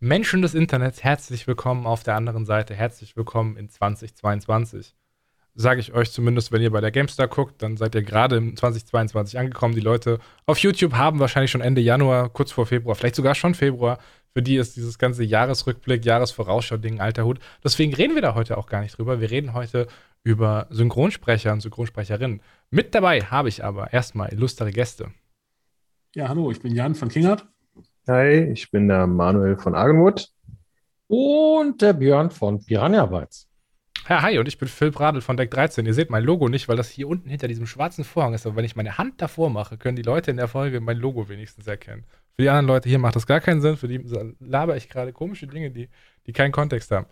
Menschen des Internets, herzlich willkommen auf der anderen Seite, herzlich willkommen in 2022. Sage ich euch zumindest, wenn ihr bei der GameStar guckt, dann seid ihr gerade im 2022 angekommen. Die Leute auf YouTube haben wahrscheinlich schon Ende Januar, kurz vor Februar, vielleicht sogar schon Februar. Für die ist dieses ganze Jahresrückblick, Jahresvorausschau-Ding alter Hut. Deswegen reden wir da heute auch gar nicht drüber. Wir reden heute über Synchronsprecher und Synchronsprecherinnen. Mit dabei habe ich aber erstmal illustre Gäste. Ja, hallo, ich bin Jan von Kingert. Hi, ich bin der Manuel von Argenwood. Und der Björn von Piranha Bytes. Ja, hi, und ich bin Phil Bradl von Deck 13. Ihr seht mein Logo nicht, weil das hier unten hinter diesem schwarzen Vorhang ist. Aber wenn ich meine Hand davor mache, können die Leute in der Folge mein Logo wenigstens erkennen. Für die anderen Leute hier macht das gar keinen Sinn. Für die laber ich gerade komische Dinge, die, die keinen Kontext haben.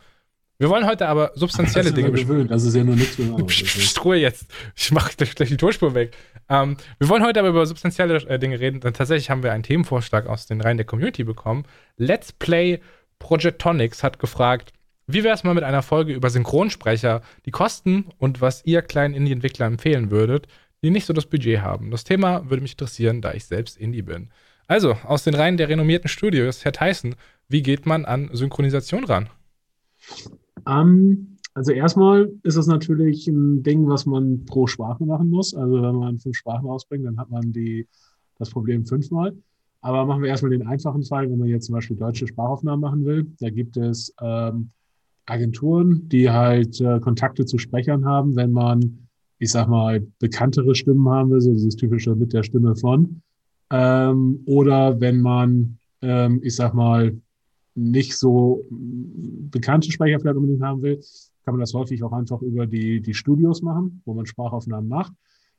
Wir wollen heute aber substanzielle Dinge besprechen. Das ist ja nur nichts mehr. Psst, Ruhe jetzt. Ich mache gleich die Tonspur weg. Ähm, wir wollen heute aber über substanzielle äh, Dinge reden. Denn tatsächlich haben wir einen Themenvorschlag aus den Reihen der Community bekommen. Let's Play Projectonics hat gefragt, wie wäre es mal mit einer Folge über Synchronsprecher, die Kosten und was ihr kleinen Indie-Entwickler empfehlen würdet, die nicht so das Budget haben? Das Thema würde mich interessieren, da ich selbst Indie bin. Also, aus den Reihen der renommierten Studios, Herr Tyson, wie geht man an Synchronisation ran? Ähm, also erstmal ist es natürlich ein Ding, was man pro Sprache machen muss. Also wenn man fünf Sprachen ausbringt, dann hat man die, das Problem fünfmal. Aber machen wir erstmal den einfachen Fall, wenn man jetzt zum Beispiel deutsche Sprachaufnahmen machen will. Da gibt es ähm, Agenturen, die halt äh, Kontakte zu Sprechern haben, wenn man, ich sag mal, bekanntere Stimmen haben will, so dieses typische mit der Stimme von. Ähm, oder wenn man, ähm, ich sag mal, nicht so bekannte Sprecher vielleicht unbedingt haben will, kann man das häufig auch einfach über die, die Studios machen, wo man Sprachaufnahmen macht.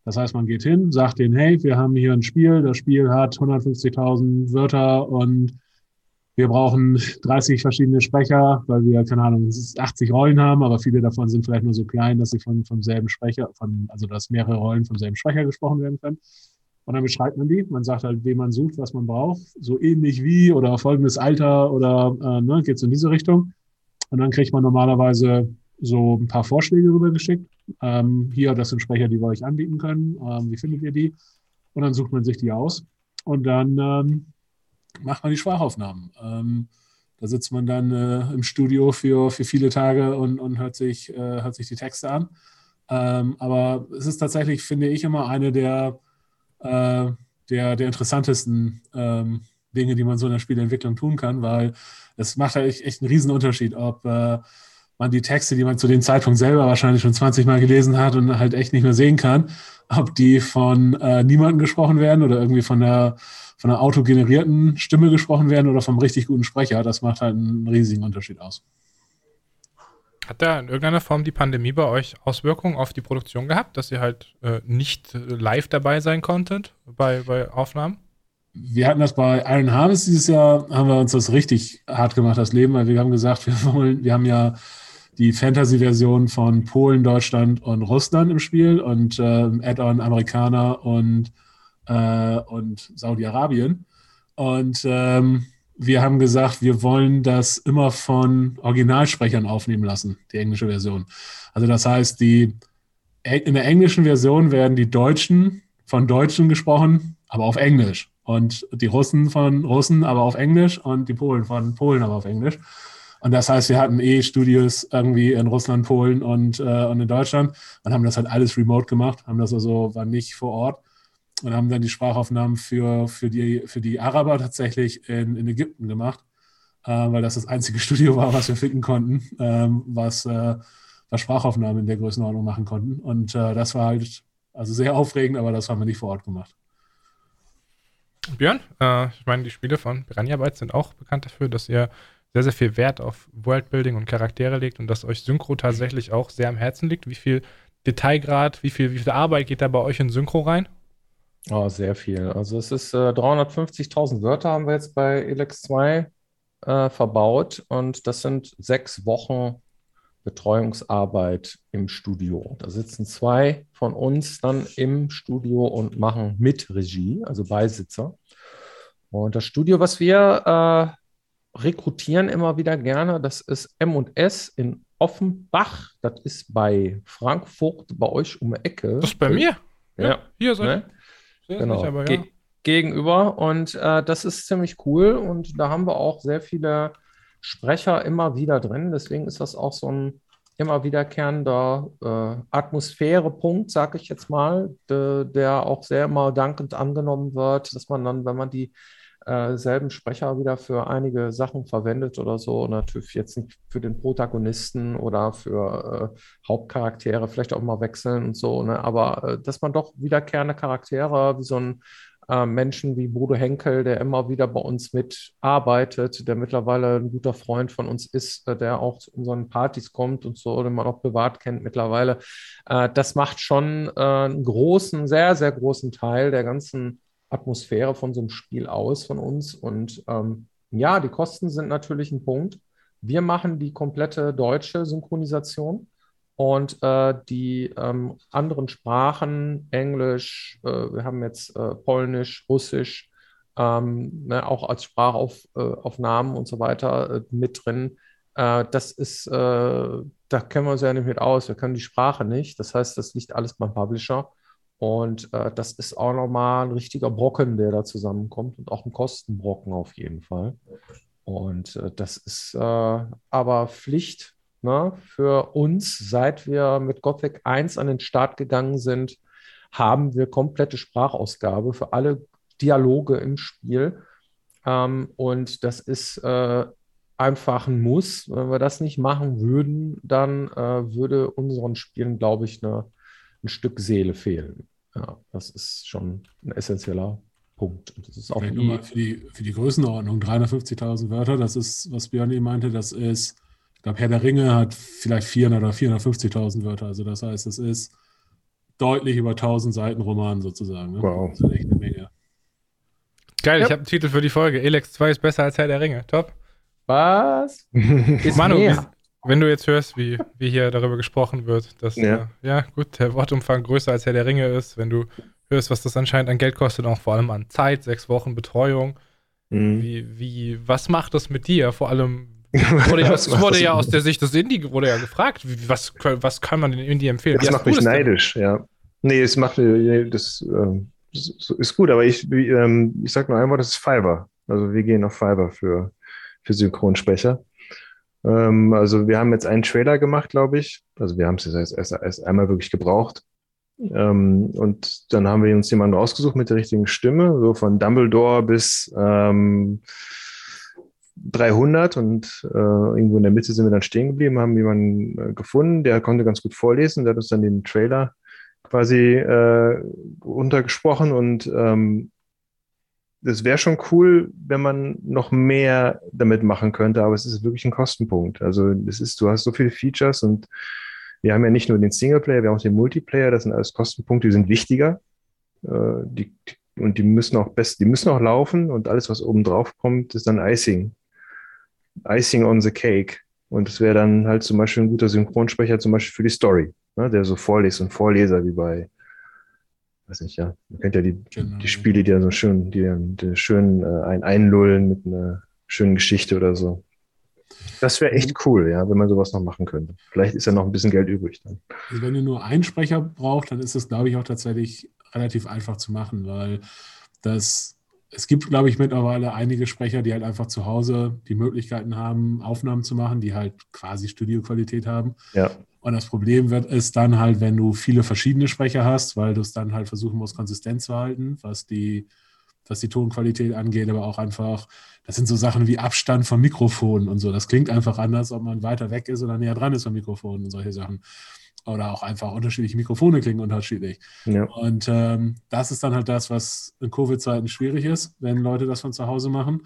Das heißt, man geht hin, sagt denen, hey, wir haben hier ein Spiel, das Spiel hat 150.000 Wörter und wir brauchen 30 verschiedene Sprecher, weil wir, keine Ahnung, 80 Rollen haben, aber viele davon sind vielleicht nur so klein, dass sie von, vom selben Sprecher, von, also dass mehrere Rollen vom selben Sprecher gesprochen werden können. Und dann beschreibt man die. Man sagt halt, wen man sucht, was man braucht. So ähnlich wie oder folgendes Alter oder äh, ne, geht es in diese Richtung. Und dann kriegt man normalerweise so ein paar Vorschläge rübergeschickt. Ähm, hier, das sind Sprecher, die wir euch anbieten können. Ähm, wie findet ihr die? Und dann sucht man sich die aus. Und dann ähm, macht man die Sprachaufnahmen. Ähm, da sitzt man dann äh, im Studio für, für viele Tage und, und hört, sich, äh, hört sich die Texte an. Ähm, aber es ist tatsächlich, finde ich, immer eine der äh, der, der interessantesten ähm, Dinge, die man so in der Spielentwicklung tun kann, weil es macht halt echt, echt einen riesen Unterschied, ob äh, man die Texte, die man zu dem Zeitpunkt selber wahrscheinlich schon 20 Mal gelesen hat und halt echt nicht mehr sehen kann, ob die von äh, niemandem gesprochen werden oder irgendwie von der, von einer autogenerierten Stimme gesprochen werden oder vom richtig guten Sprecher. Das macht halt einen riesigen Unterschied aus. Hat da in irgendeiner Form die Pandemie bei euch Auswirkungen auf die Produktion gehabt, dass ihr halt äh, nicht live dabei sein konntet bei, bei Aufnahmen? Wir hatten das bei Iron Harvest dieses Jahr, haben wir uns das richtig hart gemacht, das Leben, weil wir haben gesagt, wir wollen, wir haben ja die Fantasy-Version von Polen, Deutschland und Russland im Spiel und äh, Add-on Amerikaner und, äh, und Saudi-Arabien. Und ähm, wir haben gesagt, wir wollen das immer von Originalsprechern aufnehmen lassen, die englische Version. Also das heißt, die, in der englischen Version werden die Deutschen von Deutschen gesprochen, aber auf Englisch. Und die Russen von Russen, aber auf Englisch und die Polen von Polen, aber auf Englisch. Und das heißt, wir hatten eh Studios irgendwie in Russland, Polen und, äh, und in Deutschland und haben das halt alles remote gemacht, haben das also, war nicht vor Ort und haben dann die Sprachaufnahmen für, für, die, für die Araber tatsächlich in, in Ägypten gemacht, äh, weil das das einzige Studio war, was wir finden konnten, ähm, was, äh, was Sprachaufnahmen in der Größenordnung machen konnten. Und äh, das war halt also sehr aufregend, aber das haben wir nicht vor Ort gemacht. Björn, äh, ich meine, die Spiele von Piranha Bytes sind auch bekannt dafür, dass ihr sehr, sehr viel Wert auf Worldbuilding und Charaktere legt und dass euch Synchro tatsächlich auch sehr am Herzen liegt. Wie viel Detailgrad, wie viel, wie viel Arbeit geht da bei euch in Synchro rein? Oh, sehr viel. Also es ist äh, 350.000 Wörter haben wir jetzt bei Elex 2 äh, verbaut und das sind sechs Wochen Betreuungsarbeit im Studio. Da sitzen zwei von uns dann im Studio und machen mit Regie, also Beisitzer. Und das Studio, was wir äh, rekrutieren immer wieder gerne, das ist M&S in Offenbach. Das ist bei Frankfurt, bei euch um die Ecke. Das ist bei mir. Ja, ja. hier seid ne? Genau. aber, ja. Ge gegenüber. Und äh, das ist ziemlich cool. Und da haben wir auch sehr viele Sprecher immer wieder drin. Deswegen ist das auch so ein immer wiederkehrender äh, Atmosphärepunkt, sage ich jetzt mal, de, der auch sehr immer dankend angenommen wird, dass man dann, wenn man die äh, selben Sprecher wieder für einige Sachen verwendet oder so, natürlich jetzt nicht für den Protagonisten oder für äh, Hauptcharaktere, vielleicht auch mal wechseln und so, ne? aber äh, dass man doch wiederkehrende Charaktere wie so ein äh, Menschen wie Bodo Henkel, der immer wieder bei uns mitarbeitet, der mittlerweile ein guter Freund von uns ist, äh, der auch zu unseren Partys kommt und so, den man auch privat kennt mittlerweile. Äh, das macht schon einen großen, sehr, sehr großen Teil der ganzen Atmosphäre von so einem Spiel aus von uns. Und ähm, ja, die Kosten sind natürlich ein Punkt. Wir machen die komplette deutsche Synchronisation. Und äh, die ähm, anderen Sprachen, Englisch, äh, wir haben jetzt äh, Polnisch, Russisch, ähm, ne, auch als Sprachaufnahmen äh, und so weiter äh, mit drin. Äh, das ist, da kennen wir uns ja nicht mit aus. Wir können die Sprache nicht. Das heißt, das liegt alles beim Publisher. Und das ist auch nochmal ein richtiger Brocken, der da zusammenkommt und auch ein Kostenbrocken auf jeden Fall. Und das ist aber Pflicht ne, für uns, seit wir mit Gothic 1 an den Start gegangen sind, haben wir komplette Sprachausgabe für alle Dialoge im Spiel. Ähm, und das ist äh, einfach ein Muss. Wenn wir das nicht machen würden, dann äh, würde unseren Spielen, glaube ich, eine, ein Stück Seele fehlen. Ja, das ist schon ein essentieller Punkt. Und das ist auch nur mal für die, für die Größenordnung 350.000 Wörter, das ist, was Björn eben meinte, das ist glaube, Herr der Ringe hat vielleicht 400 oder 450.000 Wörter. Also das heißt, es ist deutlich über 1000 Seiten Roman sozusagen. Ne? Wow. Das ist echt eine Menge. Geil, ja. ich habe einen Titel für die Folge. Elex 2 ist besser als Herr der Ringe. Top. Was? Manu, wie, wenn du jetzt hörst, wie, wie hier darüber gesprochen wird, dass ja. Äh, ja gut, der Wortumfang größer als Herr der Ringe ist, wenn du hörst, was das anscheinend an Geld kostet, auch vor allem an Zeit, sechs Wochen Betreuung. Mhm. Wie, wie, was macht das mit dir? Vor allem, Wurde, das wurde ja aus der Sicht des Indie wurde ja gefragt, was, was kann man den Indie empfehlen? Das macht mich neidisch, denn? ja. Nee, es macht das, ähm, das, ist gut, aber ich, ähm, ich sag nur einmal, das ist Fiverr. Also wir gehen auf Fiverr für, für Synchronsprecher. Ähm, also wir haben jetzt einen Trailer gemacht, glaube ich. Also wir haben es jetzt erst, erst einmal wirklich gebraucht. Ähm, und dann haben wir uns jemanden rausgesucht mit der richtigen Stimme, so von Dumbledore bis ähm, 300 und äh, irgendwo in der Mitte sind wir dann stehen geblieben, haben jemanden äh, gefunden, der konnte ganz gut vorlesen, der hat uns dann den Trailer quasi äh, runtergesprochen und ähm, das wäre schon cool, wenn man noch mehr damit machen könnte, aber es ist wirklich ein Kostenpunkt. Also es ist, du hast so viele Features und wir haben ja nicht nur den Singleplayer, wir haben auch den Multiplayer, das sind alles Kostenpunkte, die sind wichtiger. Äh, die, und die müssen auch best, die müssen auch laufen und alles, was oben drauf kommt, ist dann Icing. Icing on the Cake. Und das wäre dann halt zum Beispiel ein guter Synchronsprecher, zum Beispiel für die Story, ne, der so vorliest und Vorleser wie bei, weiß nicht, ja, man kennt ja die, genau. die Spiele, die ja so schön, die, die schön äh, ein einlullen mit einer schönen Geschichte oder so. Das wäre echt cool, ja, wenn man sowas noch machen könnte. Vielleicht ist ja noch ein bisschen Geld übrig dann. Also wenn ihr nur einen Sprecher braucht, dann ist das, glaube ich, auch tatsächlich relativ einfach zu machen, weil das es gibt, glaube ich, mittlerweile einige Sprecher, die halt einfach zu Hause die Möglichkeiten haben, Aufnahmen zu machen, die halt quasi Studioqualität haben. Ja. Und das Problem wird ist dann halt, wenn du viele verschiedene Sprecher hast, weil du es dann halt versuchen musst, konsistent zu halten, was die, was die Tonqualität angeht, aber auch einfach, das sind so Sachen wie Abstand vom Mikrofon und so. Das klingt einfach anders, ob man weiter weg ist oder näher dran ist vom Mikrofon und solche Sachen oder auch einfach unterschiedliche Mikrofone klingen unterschiedlich. Ja. Und ähm, das ist dann halt das, was in Covid-Zeiten schwierig ist, wenn Leute das von zu Hause machen.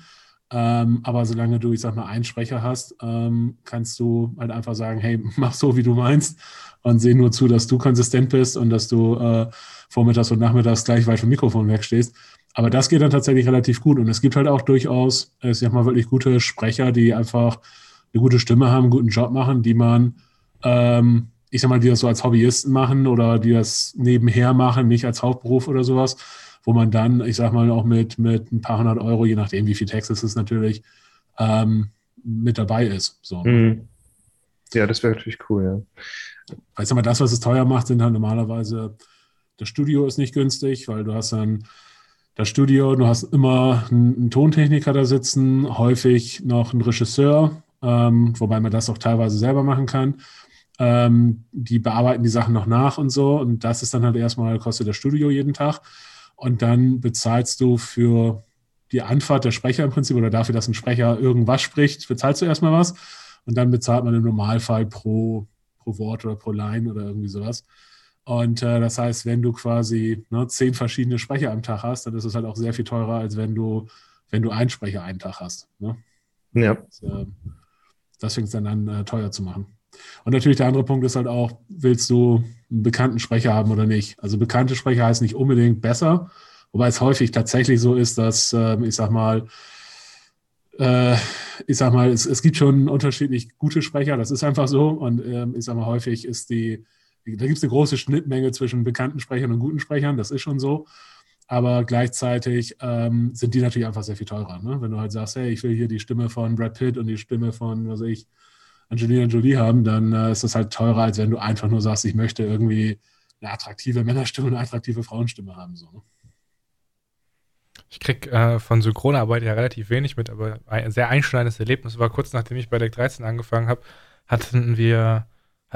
Ähm, aber solange du, ich sag mal, einen Sprecher hast, ähm, kannst du halt einfach sagen, hey, mach so, wie du meinst und seh nur zu, dass du konsistent bist und dass du äh, vormittags und nachmittags gleich weit vom Mikrofon wegstehst. Aber das geht dann tatsächlich relativ gut. Und es gibt halt auch durchaus, ich sag mal, wirklich gute Sprecher, die einfach eine gute Stimme haben, einen guten Job machen, die man ähm, ich sag mal, die das so als Hobbyisten machen oder die das nebenher machen, nicht als Hauptberuf oder sowas, wo man dann, ich sag mal, auch mit, mit ein paar hundert Euro, je nachdem, wie viel Text es ist, natürlich, ähm, mit dabei ist. So. Mhm. Ja, das wäre natürlich cool, ja. Ich sag mal, das, was es teuer macht, sind halt normalerweise, das Studio ist nicht günstig, weil du hast dann das Studio, du hast immer einen, einen Tontechniker da sitzen, häufig noch einen Regisseur, ähm, wobei man das auch teilweise selber machen kann. Ähm, die bearbeiten die Sachen noch nach und so. Und das ist dann halt erstmal, kostet das Studio jeden Tag. Und dann bezahlst du für die Anfahrt der Sprecher im Prinzip oder dafür, dass ein Sprecher irgendwas spricht, bezahlst du erstmal was. Und dann bezahlt man im Normalfall pro, pro Wort oder pro Line oder irgendwie sowas. Und äh, das heißt, wenn du quasi ne, zehn verschiedene Sprecher am Tag hast, dann ist es halt auch sehr viel teurer, als wenn du, wenn du einen Sprecher einen Tag hast. Ne? Ja. Das, äh, das fängt es dann an, äh, teuer zu machen. Und natürlich der andere Punkt ist halt auch, willst du einen bekannten Sprecher haben oder nicht? Also bekannte Sprecher heißt nicht unbedingt besser, wobei es häufig tatsächlich so ist, dass, äh, ich sag mal, äh, ich sag mal, es, es, gibt schon unterschiedlich gute Sprecher, das ist einfach so. Und ähm, ich sag mal, häufig ist die, da gibt es eine große Schnittmenge zwischen bekannten Sprechern und guten Sprechern, das ist schon so. Aber gleichzeitig ähm, sind die natürlich einfach sehr viel teurer. Ne? Wenn du halt sagst, hey, ich will hier die Stimme von Brad Pitt und die Stimme von, was weiß ich, Angelina Jolie haben, dann äh, ist das halt teurer, als wenn du einfach nur sagst, ich möchte irgendwie eine attraktive Männerstimme und eine attraktive Frauenstimme haben. So, ne? Ich krieg äh, von Synchronarbeit ja relativ wenig mit, aber ein sehr einschneidendes Erlebnis war kurz nachdem ich bei Deck 13 angefangen habe, hatten wir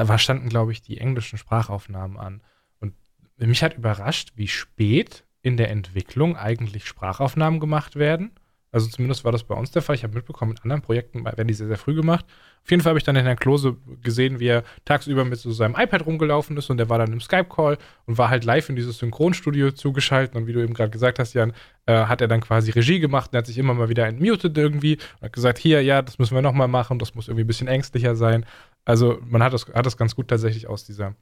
war standen, glaube ich, die englischen Sprachaufnahmen an. Und mich hat überrascht, wie spät in der Entwicklung eigentlich Sprachaufnahmen gemacht werden. Also zumindest war das bei uns der Fall. Ich habe mitbekommen, in anderen Projekten werden die sehr, sehr früh gemacht. Auf jeden Fall habe ich dann den Herrn Klose gesehen, wie er tagsüber mit so seinem iPad rumgelaufen ist und der war dann im Skype-Call und war halt live in dieses Synchronstudio zugeschaltet. Und wie du eben gerade gesagt hast, Jan, äh, hat er dann quasi Regie gemacht und hat sich immer mal wieder entmutet irgendwie und hat gesagt, hier, ja, das müssen wir nochmal machen, das muss irgendwie ein bisschen ängstlicher sein. Also man hat das, hat das ganz gut tatsächlich aus dieser,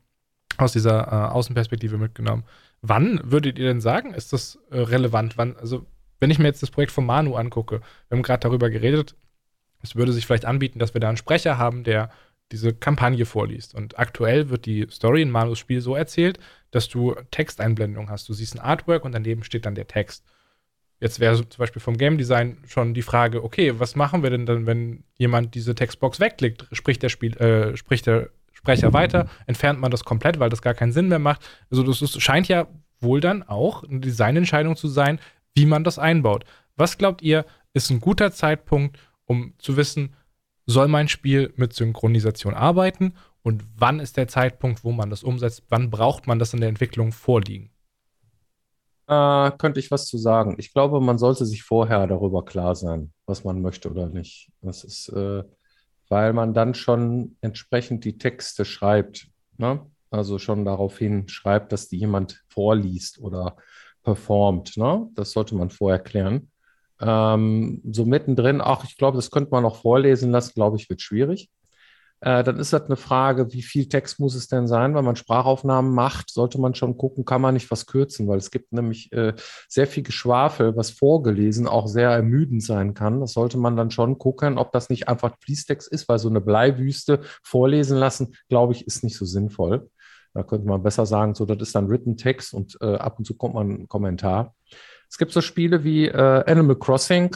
aus dieser äh, Außenperspektive mitgenommen. Wann würdet ihr denn sagen, ist das äh, relevant? Wann, also wenn ich mir jetzt das Projekt von Manu angucke, wir haben gerade darüber geredet, es würde sich vielleicht anbieten, dass wir da einen Sprecher haben, der diese Kampagne vorliest. Und aktuell wird die Story in Manus Spiel so erzählt, dass du Texteinblendung hast. Du siehst ein Artwork und daneben steht dann der Text. Jetzt wäre zum Beispiel vom Game Design schon die Frage, okay, was machen wir denn dann, wenn jemand diese Textbox wegklickt? Spricht der, Spiel, äh, spricht der Sprecher weiter? Entfernt man das komplett, weil das gar keinen Sinn mehr macht? Also das ist, scheint ja wohl dann auch eine Designentscheidung zu sein, wie man das einbaut. Was glaubt ihr, ist ein guter Zeitpunkt, um zu wissen, soll mein Spiel mit Synchronisation arbeiten und wann ist der Zeitpunkt, wo man das umsetzt? Wann braucht man das in der Entwicklung vorliegen? äh, könnte ich was zu sagen. Ich glaube, man sollte sich vorher darüber klar sein, was man möchte oder nicht. Das ist, äh, weil man dann schon entsprechend die Texte schreibt. Ne? Also schon daraufhin schreibt, dass die jemand vorliest oder performt. Ne? Das sollte man vorher klären. Ähm, so mittendrin, ach, ich glaube, das könnte man noch vorlesen lassen, glaube ich, wird schwierig. Äh, dann ist das eine Frage, wie viel Text muss es denn sein? Wenn man Sprachaufnahmen macht, sollte man schon gucken, kann man nicht was kürzen, weil es gibt nämlich äh, sehr viel Geschwafel, was vorgelesen auch sehr ermüdend sein kann. Das sollte man dann schon gucken, ob das nicht einfach Fließtext ist, weil so eine Bleiwüste vorlesen lassen, glaube ich, ist nicht so sinnvoll. Da könnte man besser sagen, so, das ist dann Written Text und äh, ab und zu kommt man ein Kommentar. Es gibt so Spiele wie äh, Animal Crossing.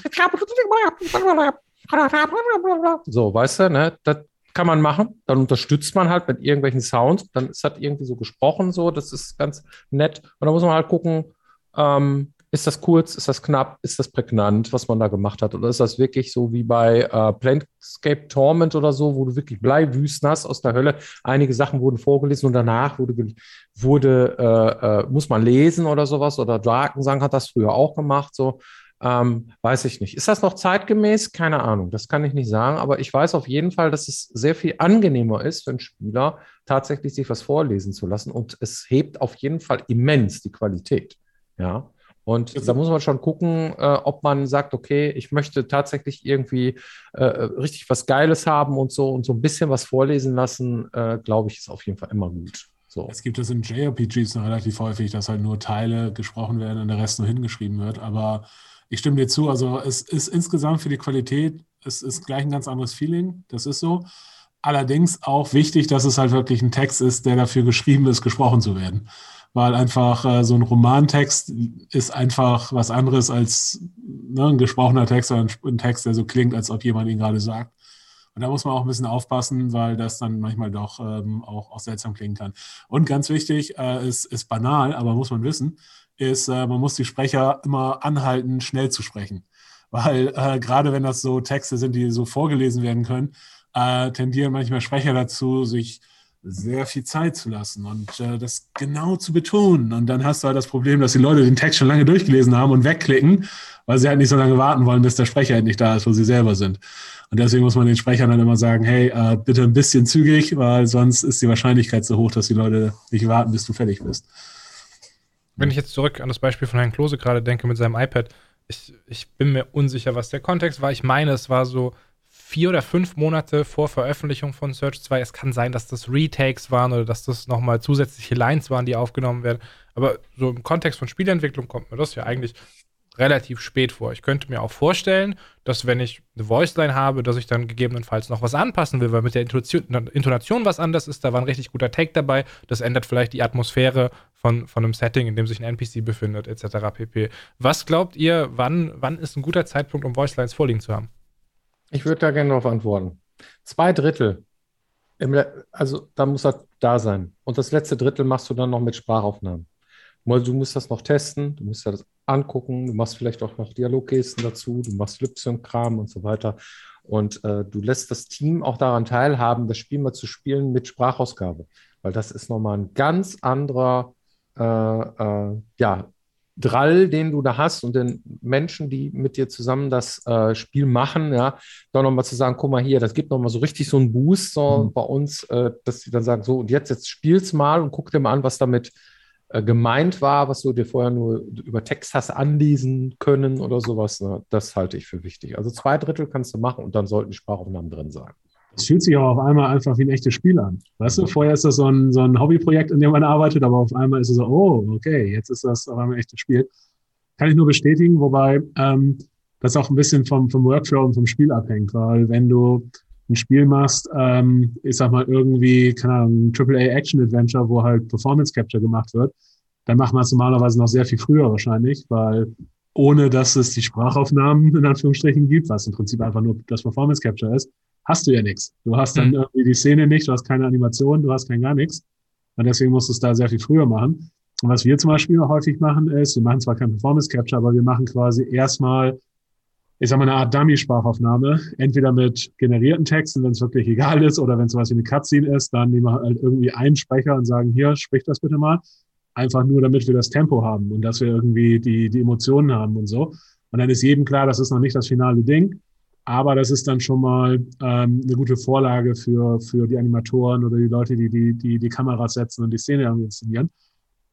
So, weißt du, ne? Das kann man machen. Dann unterstützt man halt mit irgendwelchen Sounds. Dann ist das irgendwie so gesprochen, so. Das ist ganz nett. Und dann muss man halt gucken, ähm, ist das kurz, ist das knapp, ist das prägnant, was man da gemacht hat? Oder ist das wirklich so wie bei äh, Planescape Torment oder so, wo du wirklich Bleiwüsten hast aus der Hölle? Einige Sachen wurden vorgelesen und danach wurde, wurde äh, äh, muss man lesen oder sowas. Oder Drakensang hat das früher auch gemacht. So. Ähm, weiß ich nicht. Ist das noch zeitgemäß? Keine Ahnung. Das kann ich nicht sagen. Aber ich weiß auf jeden Fall, dass es sehr viel angenehmer ist für einen Spieler, tatsächlich sich was vorlesen zu lassen. Und es hebt auf jeden Fall immens die Qualität. Ja. Und da muss man schon gucken, äh, ob man sagt, okay, ich möchte tatsächlich irgendwie äh, richtig was Geiles haben und so und so ein bisschen was vorlesen lassen, äh, glaube ich, ist auf jeden Fall immer gut. So. Es gibt das in JRPGs relativ häufig, dass halt nur Teile gesprochen werden und der Rest nur hingeschrieben wird. Aber ich stimme dir zu. Also es ist insgesamt für die Qualität, es ist gleich ein ganz anderes Feeling. Das ist so. Allerdings auch wichtig, dass es halt wirklich ein Text ist, der dafür geschrieben ist, gesprochen zu werden. Weil einfach äh, so ein Romantext ist einfach was anderes als ne, ein gesprochener Text oder ein, ein Text, der so klingt, als ob jemand ihn gerade sagt. Und da muss man auch ein bisschen aufpassen, weil das dann manchmal doch ähm, auch, auch seltsam klingen kann. Und ganz wichtig, äh, ist, ist banal, aber muss man wissen, ist, äh, man muss die Sprecher immer anhalten, schnell zu sprechen. Weil äh, gerade wenn das so Texte sind, die so vorgelesen werden können, äh, tendieren manchmal Sprecher dazu, sich sehr viel Zeit zu lassen und äh, das genau zu betonen. Und dann hast du halt das Problem, dass die Leute den Text schon lange durchgelesen haben und wegklicken, weil sie halt nicht so lange warten wollen, bis der Sprecher halt nicht da ist, wo sie selber sind. Und deswegen muss man den Sprechern dann immer sagen, hey, äh, bitte ein bisschen zügig, weil sonst ist die Wahrscheinlichkeit so hoch, dass die Leute nicht warten, bis du fertig bist. Wenn ich jetzt zurück an das Beispiel von Herrn Klose gerade denke mit seinem iPad, ich, ich bin mir unsicher, was der Kontext war. Ich meine, es war so vier oder fünf Monate vor Veröffentlichung von Search 2. Es kann sein, dass das Retakes waren oder dass das nochmal zusätzliche Lines waren, die aufgenommen werden. Aber so im Kontext von Spielentwicklung kommt mir das ja eigentlich relativ spät vor. Ich könnte mir auch vorstellen, dass wenn ich eine Voiceline habe, dass ich dann gegebenenfalls noch was anpassen will, weil mit der Intonation was anders ist. Da war ein richtig guter Take dabei. Das ändert vielleicht die Atmosphäre von, von einem Setting, in dem sich ein NPC befindet, etc. pp. Was glaubt ihr, wann, wann ist ein guter Zeitpunkt, um Voicelines vorliegen zu haben? Ich würde da gerne darauf antworten. Zwei Drittel. also da muss er da sein. Und das letzte Drittel machst du dann noch mit Sprachaufnahmen. Du musst das noch testen, du musst das angucken, du machst vielleicht auch noch Dialoggesten dazu, du machst Lip-Sync-Kram und so weiter. Und äh, du lässt das Team auch daran teilhaben, das Spiel mal zu spielen mit Sprachausgabe. Weil das ist nochmal ein ganz anderer äh, äh, ja, Drall, den du da hast und den Menschen, die mit dir zusammen das äh, Spiel machen, ja, da nochmal zu sagen, guck mal hier, das gibt nochmal so richtig so einen Boost so mhm. bei uns, äh, dass sie dann sagen, so und jetzt, jetzt spiel's mal und guck dir mal an, was damit äh, gemeint war, was du dir vorher nur über Text hast anlesen können oder sowas, ne? das halte ich für wichtig. Also zwei Drittel kannst du machen und dann sollten die Sprachaufnahmen drin sein. Es fühlt sich auch auf einmal einfach wie ein echtes Spiel an. Weißt du, vorher ist das so ein, so ein Hobbyprojekt, in dem man arbeitet, aber auf einmal ist es so, oh, okay, jetzt ist das auf einmal ein echtes Spiel. Kann ich nur bestätigen, wobei ähm, das auch ein bisschen vom, vom Workflow und vom Spiel abhängt, weil wenn du ein Spiel machst, ähm, ich sag mal irgendwie, keine Ahnung, ein AAA Action Adventure, wo halt Performance Capture gemacht wird, dann macht man es normalerweise noch sehr viel früher wahrscheinlich, weil ohne dass es die Sprachaufnahmen in Anführungsstrichen gibt, was im Prinzip einfach nur das Performance Capture ist, hast du ja nichts. Du hast dann mhm. irgendwie die Szene nicht, du hast keine Animation, du hast kein gar nichts. Und deswegen musst du es da sehr viel früher machen. Und was wir zum Beispiel häufig machen ist, wir machen zwar kein Performance Capture, aber wir machen quasi erstmal ich sag mal, eine Art Dummy-Sprachaufnahme, entweder mit generierten Texten, wenn es wirklich egal ist, oder wenn es sowas wie eine Cutscene ist, dann nehmen wir halt irgendwie einen Sprecher und sagen, hier, sprich das bitte mal. Einfach nur, damit wir das Tempo haben und dass wir irgendwie die, die Emotionen haben und so. Und dann ist jedem klar, das ist noch nicht das finale Ding, aber das ist dann schon mal ähm, eine gute Vorlage für, für die Animatoren oder die Leute, die die, die die Kameras setzen und die Szene irgendwie inszenieren.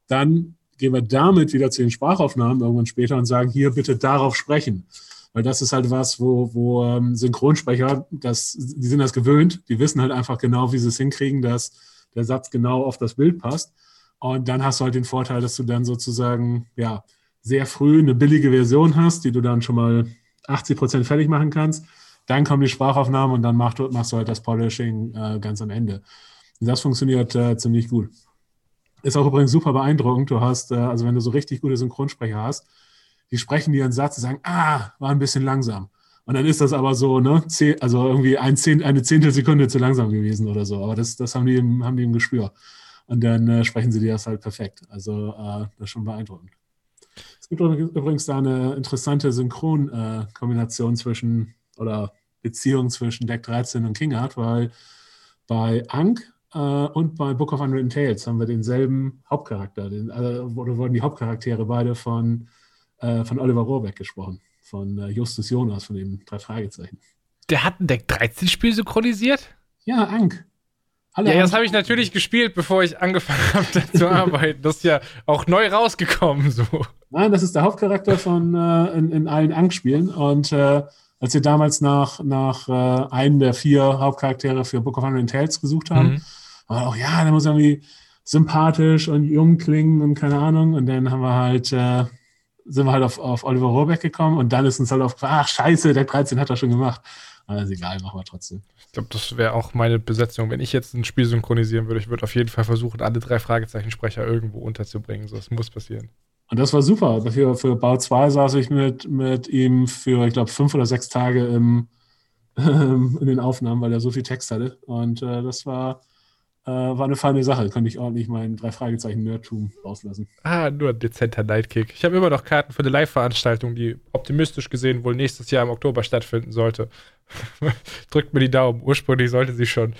Dann gehen wir damit wieder zu den Sprachaufnahmen irgendwann später und sagen, hier bitte darauf sprechen. Weil das ist halt was, wo, wo ähm, Synchronsprecher, das, die sind das gewöhnt, die wissen halt einfach genau, wie sie es hinkriegen, dass der Satz genau auf das Bild passt. Und dann hast du halt den Vorteil, dass du dann sozusagen, ja, sehr früh eine billige Version hast, die du dann schon mal 80 Prozent fertig machen kannst. Dann kommen die Sprachaufnahmen und dann machst du, machst du halt das Polishing äh, ganz am Ende. Und das funktioniert äh, ziemlich gut. Ist auch übrigens super beeindruckend. Du hast, äh, also wenn du so richtig gute Synchronsprecher hast, die sprechen dir einen Satz und sagen, ah, war ein bisschen langsam. Und dann ist das aber so, ne, also irgendwie ein Zehnt, eine Zehntelsekunde zu langsam gewesen oder so. Aber das, das haben die im, haben die im Gespür. Und dann äh, sprechen sie dir das halt perfekt. Also äh, das ist schon beeindruckend. Es gibt übrigens da eine interessante Synchronkombination äh, zwischen oder Beziehung zwischen Deck 13 und King Art, weil bei Ankh äh, und bei Book of Unwritten Tales haben wir denselben Hauptcharakter. Den, also, oder wurden die Hauptcharaktere beide von äh, von Oliver Rohrbeck gesprochen, von äh, Justus Jonas, von den drei Fragezeichen. Der hat ein Deck 13-Spiel synchronisiert? Ja, Ank. Alle ja, das habe ich natürlich gespielt, bevor ich angefangen habe zu arbeiten. Das ist ja auch neu rausgekommen. So. Nein, das ist der Hauptcharakter von äh, in, in, allen Ank-Spielen. Und äh, als wir damals nach, nach äh, einem der vier Hauptcharaktere für Book of Hundred Tales gesucht haben, mhm. war auch, ja, der muss irgendwie sympathisch und jung klingen und keine Ahnung. Und dann haben wir halt äh, sind wir halt auf, auf Oliver Rohrbeck gekommen und dann ist uns halt auf, ach scheiße, der 13 hat er schon gemacht. Aber ist egal, machen wir trotzdem. Ich glaube, das wäre auch meine Besetzung. Wenn ich jetzt ein Spiel synchronisieren würde, ich würde auf jeden Fall versuchen, alle drei Fragezeichensprecher irgendwo unterzubringen. So, das muss passieren. Und das war super. Für, für Bau 2 saß ich mit, mit ihm für, ich glaube, fünf oder sechs Tage im, in den Aufnahmen, weil er so viel Text hatte. Und äh, das war Äh, war eine feine Sache. Könnte ich ordentlich mein drei Fragezeichen Nerdtum rauslassen. Ah, nur ein dezenter Nightkick. Ich habe immer noch Karten für eine Live-Veranstaltung, die optimistisch gesehen wohl nächstes Jahr im Oktober stattfinden sollte. Drückt mir die Daumen. Ursprünglich sollte sie schon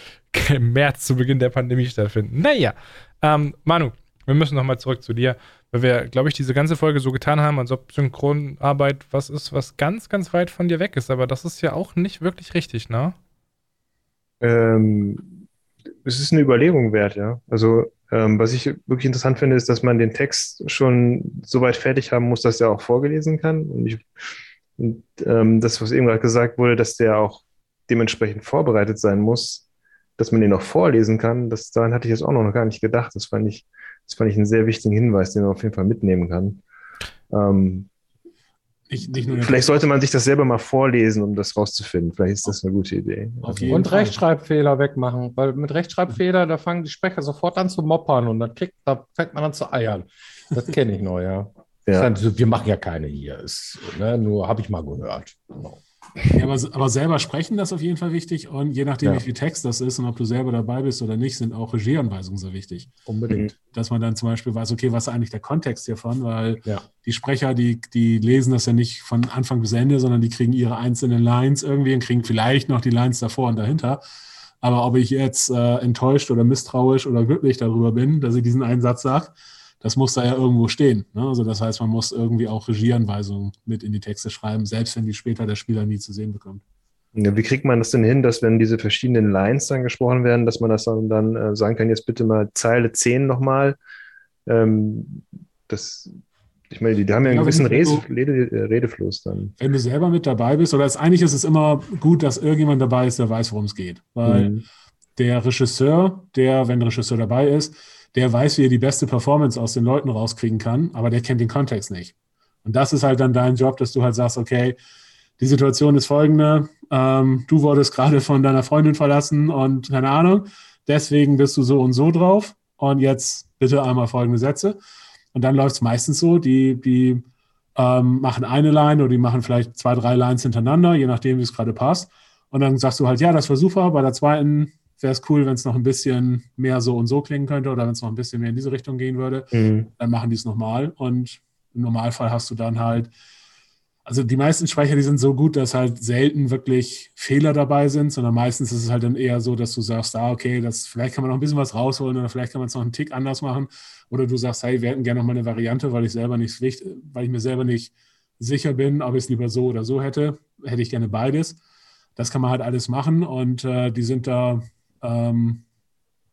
im März zu Beginn der Pandemie stattfinden. Naja, ähm, Manu, wir müssen nochmal zurück zu dir, weil wir, glaube ich, diese ganze Folge so getan haben, als ob Synchronarbeit was ist, was ganz, ganz weit von dir weg ist. Aber das ist ja auch nicht wirklich richtig, ne? Ähm, es ist eine Überlegung wert, ja. Also, ähm, was ich wirklich interessant finde, ist, dass man den Text schon so weit fertig haben muss, dass er auch vorgelesen kann. Und, ich, und ähm, das, was eben gerade gesagt wurde, dass der auch dementsprechend vorbereitet sein muss, dass man den auch vorlesen kann, das, daran hatte ich jetzt auch noch gar nicht gedacht. Das fand ich, das fand ich einen sehr wichtigen Hinweis, den man auf jeden Fall mitnehmen kann. Ähm, Nicht, nicht vielleicht sollte man sich das selber mal vorlesen, um das rauszufinden. Vielleicht ist das eine gute Idee. Jeden Und Fall. Rechtschreibfehler wegmachen, weil mit Rechtschreibfehler, da fangen die Sprecher sofort an zu moppern und dann kriegt, da fängt man an zu eiern. Das kenne ich noch, ja. Ja. Dann so, Wir machen ja keine hier, ist, ne, nur habe ich mal gehört. Genau. Ja, aber, aber selber sprechen, das ist auf jeden Fall wichtig. Und je nachdem, Ja. wie viel Text das ist und ob du selber dabei bist oder nicht, sind auch Regieanweisungen sehr wichtig. Unbedingt. Dass man dann zum Beispiel weiß, okay, was ist eigentlich der Kontext hiervon? Weil Ja. die Sprecher, die, die lesen das ja nicht von Anfang bis Ende, sondern die kriegen ihre einzelnen Lines irgendwie und kriegen vielleicht noch die Lines davor und dahinter. Aber ob ich jetzt äh, enttäuscht oder misstrauisch oder glücklich darüber bin, dass ich diesen einen Satz sage, das muss da ja irgendwo stehen. Ne? Also das heißt, man muss irgendwie auch Regieanweisungen mit in die Texte schreiben, selbst wenn die später der Spieler nie zu sehen bekommt. Ja, wie kriegt man das denn hin, dass wenn diese verschiedenen Lines dann gesprochen werden, dass man das dann, dann äh, sagen kann, jetzt bitte mal Zeile 10 nochmal? Ähm, das, ich meine, die, die haben ja Ja, einen wenn gewissen du Rede, äh, Redefluss dann. Wenn du selber mit dabei bist, oder es, eigentlich ist es immer gut, dass irgendjemand dabei ist, der weiß, worum es geht. Weil Mhm. der Regisseur, der, wenn der Regisseur dabei ist, der weiß, wie er die beste Performance aus den Leuten rauskriegen kann, aber der kennt den Kontext nicht. Und das ist halt dann dein Job, dass du halt sagst, okay, die Situation ist folgende, ähm, du wurdest gerade von deiner Freundin verlassen und keine Ahnung, deswegen bist du so und so drauf und jetzt bitte einmal folgende Sätze. Und dann läuft es meistens so, die, die ähm, machen eine Line oder die machen vielleicht zwei, drei Lines hintereinander, je nachdem, wie es gerade passt. Und dann sagst du halt, ja, das war super, bei der zweiten wäre es cool, wenn es noch ein bisschen mehr so und so klingen könnte oder wenn es noch ein bisschen mehr in diese Richtung gehen würde Mhm. dann machen die es nochmal. Und im Normalfall hast du dann halt, also die meisten Sprecher, die sind so gut, dass halt selten wirklich Fehler dabei sind, sondern meistens ist es halt dann eher so, dass du sagst, ah, okay, das, vielleicht kann man noch ein bisschen was rausholen oder vielleicht kann man es noch einen Tick anders machen. Oder du sagst, hey, wir hätten gerne noch mal eine Variante, weil ich selber nicht weil ich mir selber nicht sicher bin, ob ich es lieber so oder so hätte, hätte ich gerne beides. Das kann man halt alles machen und äh, die sind da,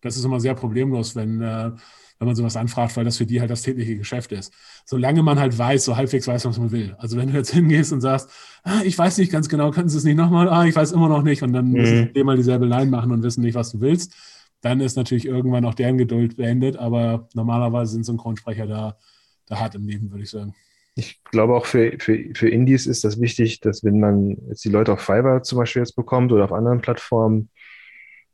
das ist immer sehr problemlos, wenn, äh, wenn man sowas anfragt, weil das für die halt das tägliche Geschäft ist. Solange man halt weiß, so halbwegs weiß, was man will. Also wenn du jetzt hingehst und sagst, ah, ich weiß nicht ganz genau, können Sie es nicht nochmal? Ah, ich weiß immer noch nicht. Und dann Mhm. müssen sie mal dieselbe Line machen und wissen nicht, was du willst. Dann ist natürlich irgendwann auch deren Geduld beendet. Aber normalerweise sind Synchronsprecher da, da hart im Leben, würde ich sagen. Ich glaube auch für, für, für Indies ist das wichtig, dass wenn man jetzt die Leute auf Fiverr zum Beispiel jetzt bekommt oder auf anderen Plattformen,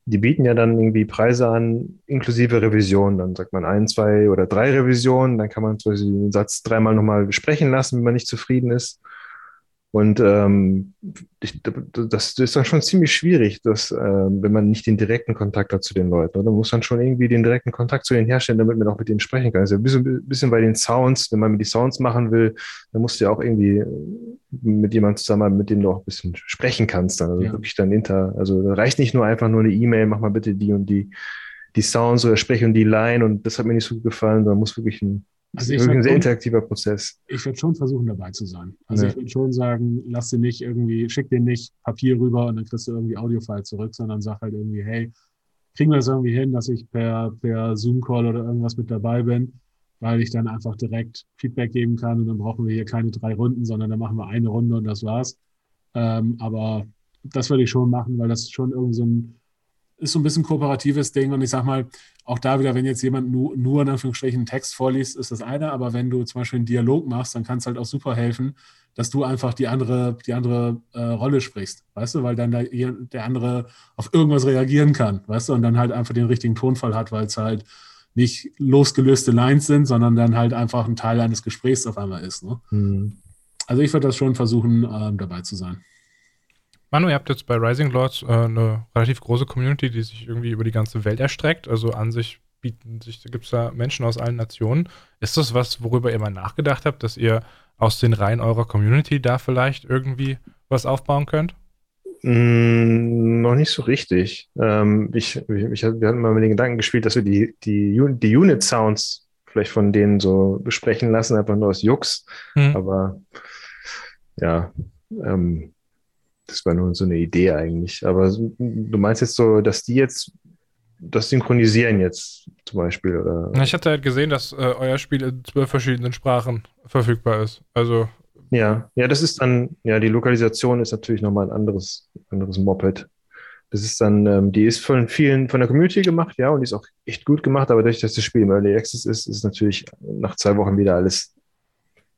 die bieten ja dann irgendwie Preise an, inklusive Revision. Dann sagt man ein, zwei oder drei Revisionen, dann kann man zum Beispiel den Satz dreimal nochmal besprechen lassen, wenn man nicht zufrieden ist. Und ähm, ich, das ist dann schon ziemlich schwierig, dass, ähm, wenn man nicht den direkten Kontakt hat zu den Leuten. Oder? Man muss dann schon irgendwie den direkten Kontakt zu denen herstellen, damit man auch mit denen sprechen kann. Also ein bisschen, bisschen bei den Sounds, wenn man die Sounds machen will, dann musst du ja auch irgendwie mit jemandem zusammen, mit dem du auch ein bisschen sprechen kannst. Dann. Also Ja. wirklich dann inter, also da reicht nicht nur einfach nur eine E-Mail, mach mal bitte die und die, die Sounds oder sprech und die Line und das hat mir nicht so gut gefallen, sondern muss wirklich ein, Also ich ein sehr interaktiver Prozess. ich würde schon versuchen, dabei zu sein. Also Ja. ich würde schon sagen, lass dir nicht irgendwie, schick dir nicht Papier rüber und dann kriegst du irgendwie Audiofile zurück, sondern sag halt irgendwie, hey, kriegen wir das irgendwie hin, dass ich per, per Zoom-Call oder irgendwas mit dabei bin, weil ich dann einfach direkt Feedback geben kann und dann brauchen wir hier keine drei Runden, sondern dann machen wir eine Runde und das war's. Ähm, aber das würde ich schon machen, weil das schon irgendwie so ein, ist so ein bisschen kooperatives Ding und ich sag mal, auch da wieder, wenn jetzt jemand nur, nur in Anführungsstrichen einen Text vorliest, ist das eine, aber wenn du zum Beispiel einen Dialog machst, dann kann es halt auch super helfen, dass du einfach die andere, die andere äh, Rolle sprichst, weißt du, weil dann da, der andere auf irgendwas reagieren kann, weißt du, und dann halt einfach den richtigen Tonfall hat, weil es halt nicht losgelöste Lines sind, sondern dann halt einfach ein Teil eines Gesprächs auf einmal ist. Ne? Hm. Also ich würde das schon versuchen, ähm, dabei zu sein. Manu, ihr habt jetzt bei Rising Lords äh, eine relativ große Community, die sich irgendwie über die ganze Welt erstreckt. Also an sich bieten sich, gibt es da Menschen aus allen Nationen. Ist das was, worüber ihr mal nachgedacht habt, dass ihr aus den Reihen eurer Community da vielleicht irgendwie was aufbauen könnt? Mm, noch nicht so richtig. Ähm, ich, ich, wir hatten mal mit den Gedanken gespielt, dass wir die, die, die Unit-Sounds vielleicht von denen so besprechen lassen, einfach nur aus Jux. Mhm. Aber ja, ähm, das war nur so eine Idee eigentlich. Aber du meinst jetzt so, dass die jetzt das synchronisieren jetzt zum Beispiel? Oder? Ich hatte halt gesehen, dass äh, euer Spiel in zwölf verschiedenen Sprachen verfügbar ist. Also ja, ja, das ist dann, ja, die Lokalisation ist natürlich nochmal ein anderes, anderes Moped. Das ist dann, ähm, die ist von vielen, von der Community gemacht, ja, und die ist auch echt gut gemacht, aber dadurch, dass das Spiel im Early Access ist, ist natürlich nach zwei Wochen wieder alles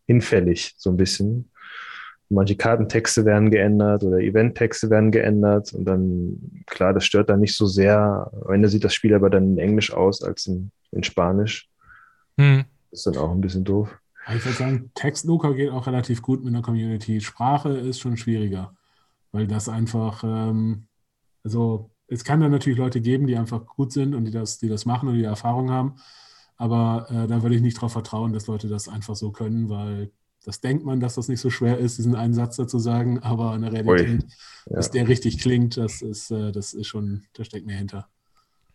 hinfällig, so ein bisschen. Manche Kartentexte werden geändert oder Eventtexte werden geändert und dann, klar, das stört dann nicht so sehr. Am Ende sieht das Spiel aber dann in Englisch aus als in, in Spanisch. Hm. Das ist dann auch ein bisschen doof. Ich würde sagen, Textluca geht auch relativ gut mit einer Community. Sprache ist schon schwieriger, weil das einfach, ähm, also es kann dann natürlich Leute geben, die einfach gut sind und die das, die das machen und die Erfahrung haben. Aber äh, da würde ich nicht darauf vertrauen, dass Leute das einfach so können, weil das denkt man, dass das nicht so schwer ist, diesen einen Satz dazu sagen, aber in der Realität, ja. dass der richtig klingt, das ist, äh, das ist schon, da steckt mehr hinter.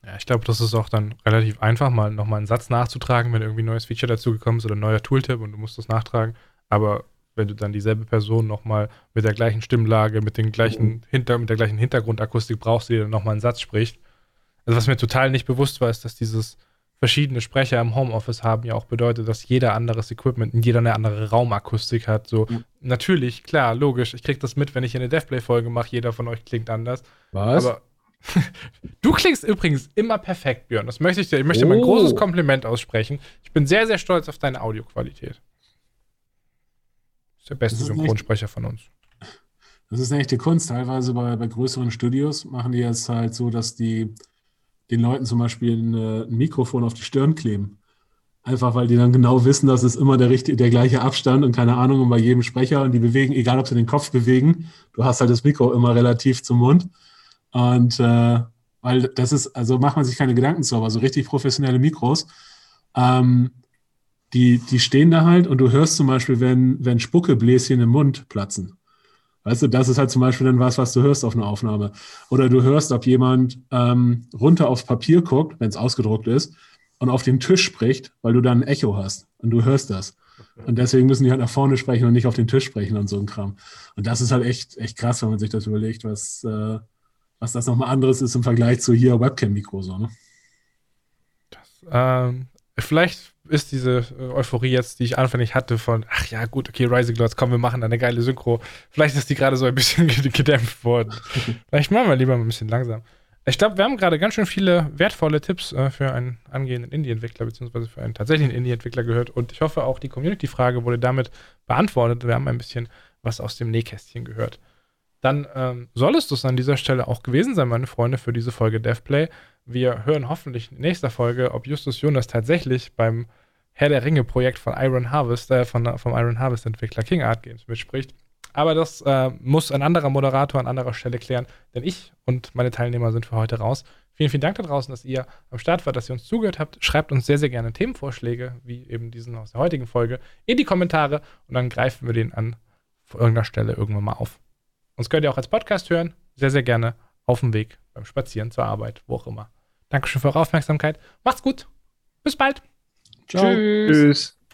Ja, ich glaube, das ist auch dann relativ einfach, mal nochmal einen Satz nachzutragen, wenn irgendwie ein neues Feature dazugekommen ist oder ein neuer Tooltip und du musst das nachtragen. Aber wenn du dann dieselbe Person nochmal mit der gleichen Stimmlage, mit, den gleichen mhm. Hinter-, mit der gleichen Hintergrundakustik brauchst, die dann nochmal einen Satz spricht. Also was mir total nicht bewusst war, ist, dass dieses verschiedene Sprecher im Homeoffice haben ja auch bedeutet, dass jeder anderes Equipment und jeder eine andere Raumakustik hat. So, mhm. natürlich, klar, logisch, ich krieg das mit, wenn ich eine Deathplay-Folge mache, jeder von euch klingt anders. Was? Aber du klingst übrigens immer perfekt, Björn. Das möchte ich dir. Ich möchte oh. mal ein großes. Kompliment aussprechen. Ich bin sehr, sehr stolz auf deine Audioqualität. Ist der beste Synchronsprecher von uns. Das ist echt die Kunst. Teilweise bei, bei größeren Studios machen die es halt so, dass die den Leuten zum Beispiel ein, ein Mikrofon auf die Stirn kleben. Einfach weil die dann genau wissen, dass es immer der, richtige, der gleiche Abstand und keine Ahnung und bei jedem Sprecher und die bewegen, egal ob sie den Kopf bewegen, du hast halt das Mikro immer relativ zum Mund. Und äh, weil das ist, also macht man sich keine Gedanken zu, aber so richtig professionelle Mikros, ähm, die, die stehen da halt und du hörst zum Beispiel, wenn, wenn Spuckebläschen im Mund platzen. Weißt du, das ist halt zum Beispiel dann was, was du hörst auf einer Aufnahme. Oder du hörst, ob jemand ähm, runter aufs Papier guckt, wenn es ausgedruckt ist, und auf den Tisch spricht, weil du dann ein Echo hast und du hörst das. Und deswegen müssen die halt nach vorne sprechen und nicht auf den Tisch sprechen und so ein Kram. Und das ist halt echt, echt krass, wenn man sich das überlegt, was, äh, was das nochmal anderes ist im Vergleich zu hier Webcam-Mikro. So, ne? Das, ähm, vielleicht ist diese äh, Euphorie jetzt, die ich anfänglich hatte von, ach ja, gut, okay, Rising Lords, komm, wir machen eine geile Synchro. Vielleicht ist die gerade so ein bisschen gedämpft worden. Vielleicht machen wir lieber mal ein bisschen langsam. Ich glaube, wir haben gerade ganz schön viele wertvolle Tipps äh, für einen angehenden Indie-Entwickler beziehungsweise für einen tatsächlichen Indie-Entwickler gehört und ich hoffe auch die Community-Frage wurde damit beantwortet. Wir haben ein bisschen was aus dem Nähkästchen gehört. Dann ähm, soll es das an dieser Stelle auch gewesen sein, meine Freunde, für diese Folge DevPlay. Wir hören hoffentlich in nächster Folge, ob Justus Jonas tatsächlich beim Herr der Ringe-Projekt von Iron Harvest, äh, von, vom Iron Harvest-Entwickler King Art Games mitspricht. Aber das äh, muss ein anderer Moderator an anderer Stelle klären, denn ich und meine Teilnehmer sind für heute raus. Vielen, vielen Dank da draußen, dass ihr am Start wart, dass ihr uns zugehört habt. Schreibt uns sehr, sehr gerne Themenvorschläge, wie eben diesen aus der heutigen Folge, in die Kommentare und dann greifen wir den an irgendeiner Stelle irgendwann mal auf. Uns könnt ihr auch als Podcast hören, sehr, sehr gerne auf dem Weg, beim Spazieren, zur Arbeit, wo auch immer. Dankeschön für eure Aufmerksamkeit. Macht's gut. Bis bald. Ciao. Tschüss. Tschüss.